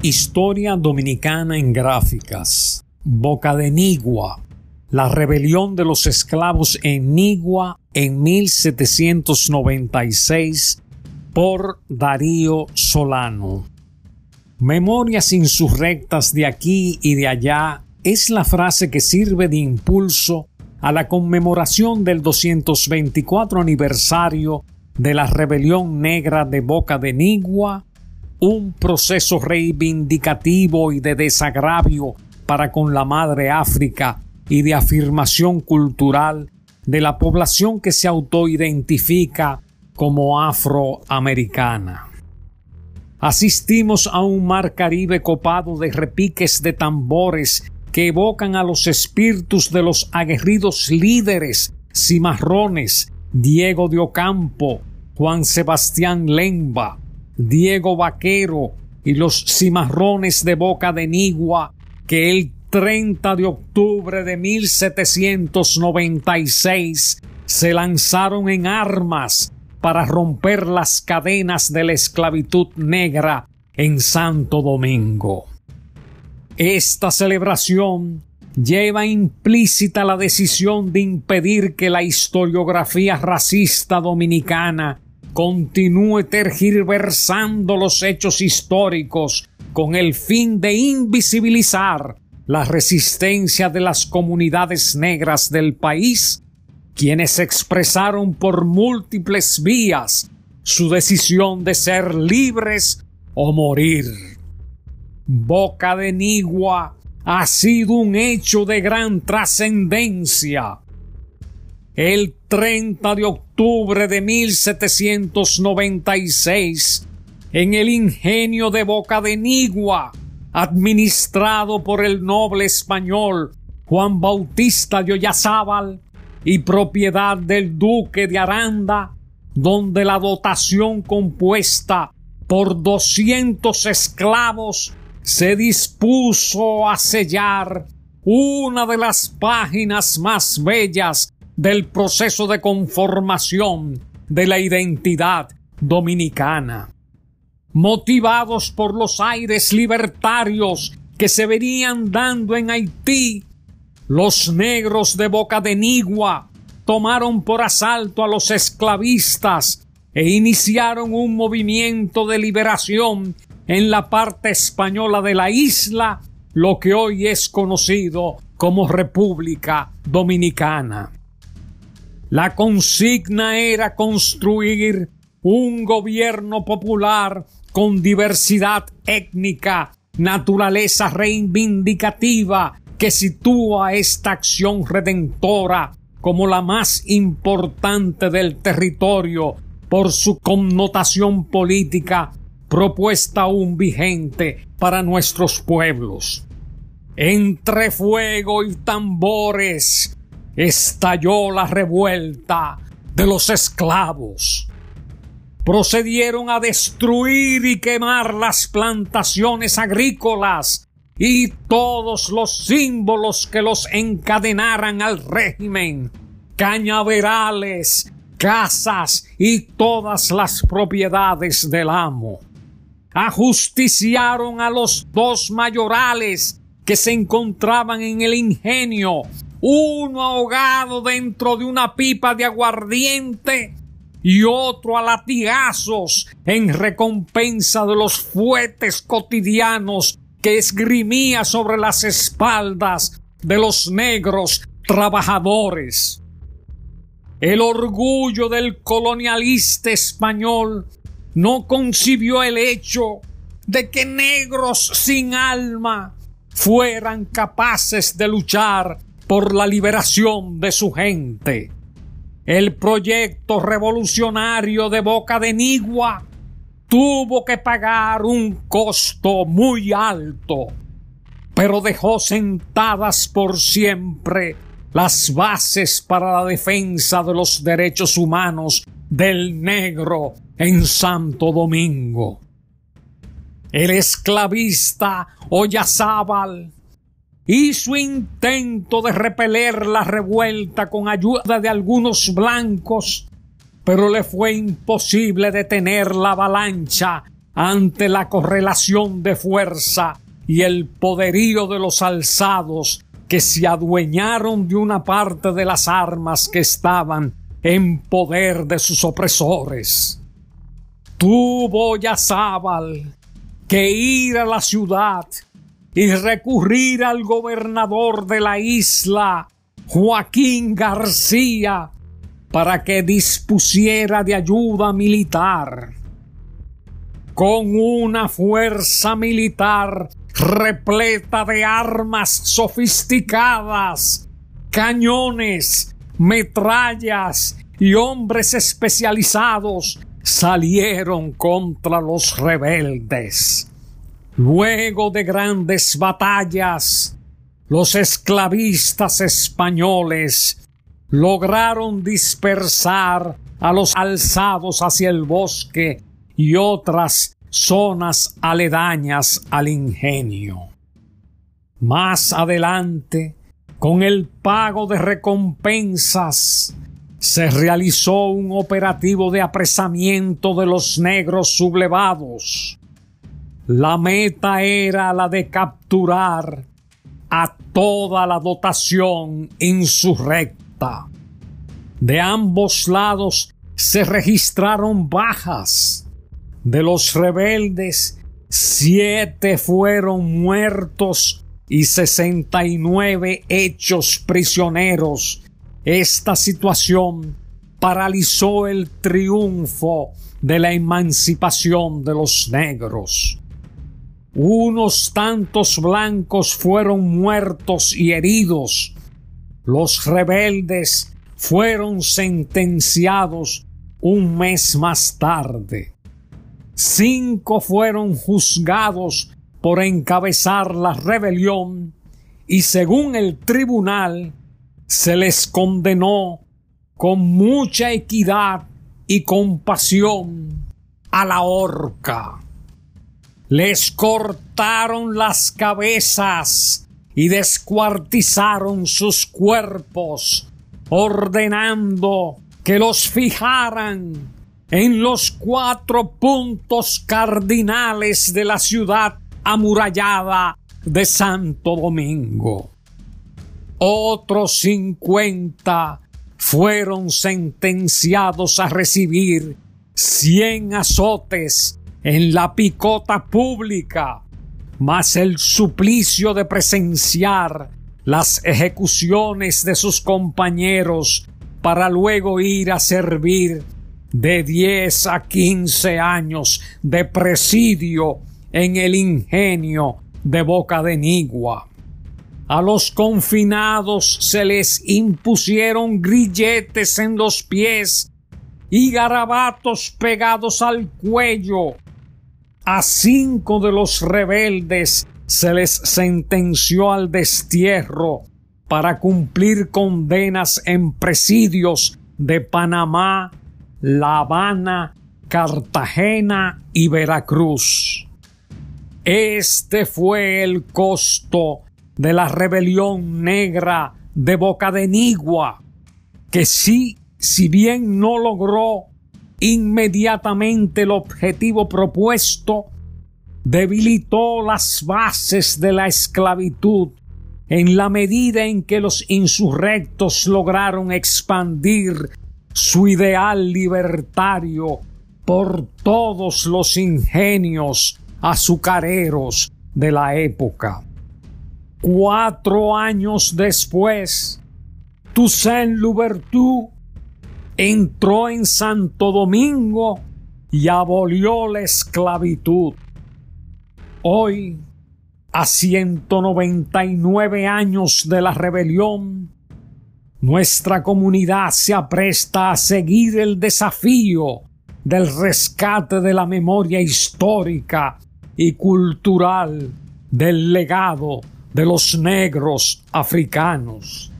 Historia Dominicana en Gráficas. Boca de Nigua. La rebelión de los esclavos en Nigua en 1796 por Darío Solano. Memorias insurrectas de aquí y de allá es la frase que sirve de impulso a la conmemoración del 224 aniversario de la rebelión negra de Boca de Nigua un proceso reivindicativo y de desagravio para con la madre África y de afirmación cultural de la población que se autoidentifica como afroamericana. Asistimos a un mar Caribe copado de repiques de tambores que evocan a los espíritus de los aguerridos líderes cimarrones Diego de Ocampo, Juan Sebastián Lemba, Diego Vaquero y los cimarrones de Boca de Nigua que el 30 de octubre de 1796 se lanzaron en armas para romper las cadenas de la esclavitud negra en Santo Domingo. Esta celebración lleva implícita la decisión de impedir que la historiografía racista dominicana continúe tergiversando los hechos históricos con el fin de invisibilizar la resistencia de las comunidades negras del país, quienes expresaron por múltiples vías su decisión de ser libres o morir. Boca de Nigua ha sido un hecho de gran trascendencia el 30 de octubre de 1796 en el ingenio de Boca de Nigua, administrado por el noble español Juan Bautista de Oyazábal y propiedad del duque de Aranda, donde la dotación compuesta por doscientos esclavos se dispuso a sellar una de las páginas más bellas del proceso de conformación de la identidad dominicana. Motivados por los aires libertarios que se venían dando en Haití, los negros de Boca de Nigua tomaron por asalto a los esclavistas e iniciaron un movimiento de liberación en la parte española de la isla, lo que hoy es conocido como República Dominicana. La consigna era construir un gobierno popular con diversidad étnica, naturaleza reivindicativa que sitúa esta acción redentora como la más importante del territorio por su connotación política propuesta aún vigente para nuestros pueblos. Entre fuego y tambores estalló la revuelta de los esclavos. Procedieron a destruir y quemar las plantaciones agrícolas y todos los símbolos que los encadenaran al régimen, cañaverales, casas y todas las propiedades del amo. Ajusticiaron a los dos mayorales que se encontraban en el ingenio uno ahogado dentro de una pipa de aguardiente y otro a latigazos en recompensa de los fuetes cotidianos que esgrimía sobre las espaldas de los negros trabajadores. El orgullo del colonialista español no concibió el hecho de que negros sin alma fueran capaces de luchar por la liberación de su gente. El proyecto revolucionario de Boca de Nigua tuvo que pagar un costo muy alto, pero dejó sentadas por siempre las bases para la defensa de los derechos humanos del negro en Santo Domingo. El esclavista Oyazábal y su intento de repeler la revuelta con ayuda de algunos blancos, pero le fue imposible detener la avalancha ante la correlación de fuerza y el poderío de los alzados que se adueñaron de una parte de las armas que estaban en poder de sus opresores. Tuvo Yazábal que ir a la ciudad y recurrir al gobernador de la isla, Joaquín García, para que dispusiera de ayuda militar. Con una fuerza militar repleta de armas sofisticadas, cañones, metrallas y hombres especializados salieron contra los rebeldes. Luego de grandes batallas, los esclavistas españoles lograron dispersar a los alzados hacia el bosque y otras zonas aledañas al ingenio. Más adelante, con el pago de recompensas, se realizó un operativo de apresamiento de los negros sublevados. La meta era la de capturar a toda la dotación insurrecta. De ambos lados se registraron bajas. De los rebeldes, siete fueron muertos y sesenta y nueve hechos prisioneros. Esta situación paralizó el triunfo de la emancipación de los negros. Unos tantos blancos fueron muertos y heridos. Los rebeldes fueron sentenciados un mes más tarde. Cinco fueron juzgados por encabezar la rebelión y según el tribunal se les condenó con mucha equidad y compasión a la horca. Les cortaron las cabezas y descuartizaron sus cuerpos, ordenando que los fijaran en los cuatro puntos cardinales de la ciudad amurallada de Santo Domingo. Otros cincuenta fueron sentenciados a recibir cien azotes en la picota pública, más el suplicio de presenciar las ejecuciones de sus compañeros para luego ir a servir de diez a quince años de presidio en el ingenio de Boca de Nigua. A los confinados se les impusieron grilletes en los pies y garabatos pegados al cuello a cinco de los rebeldes se les sentenció al destierro para cumplir condenas en presidios de Panamá, La Habana, Cartagena y Veracruz. Este fue el costo de la rebelión negra de Boca de Nigua, que sí, si bien no logró inmediatamente el objetivo propuesto, debilitó las bases de la esclavitud en la medida en que los insurrectos lograron expandir su ideal libertario por todos los ingenios azucareros de la época. Cuatro años después, Toussaint Louverture entró en Santo Domingo y abolió la esclavitud. Hoy, a 199 años de la rebelión, nuestra comunidad se apresta a seguir el desafío del rescate de la memoria histórica y cultural del legado de los negros africanos.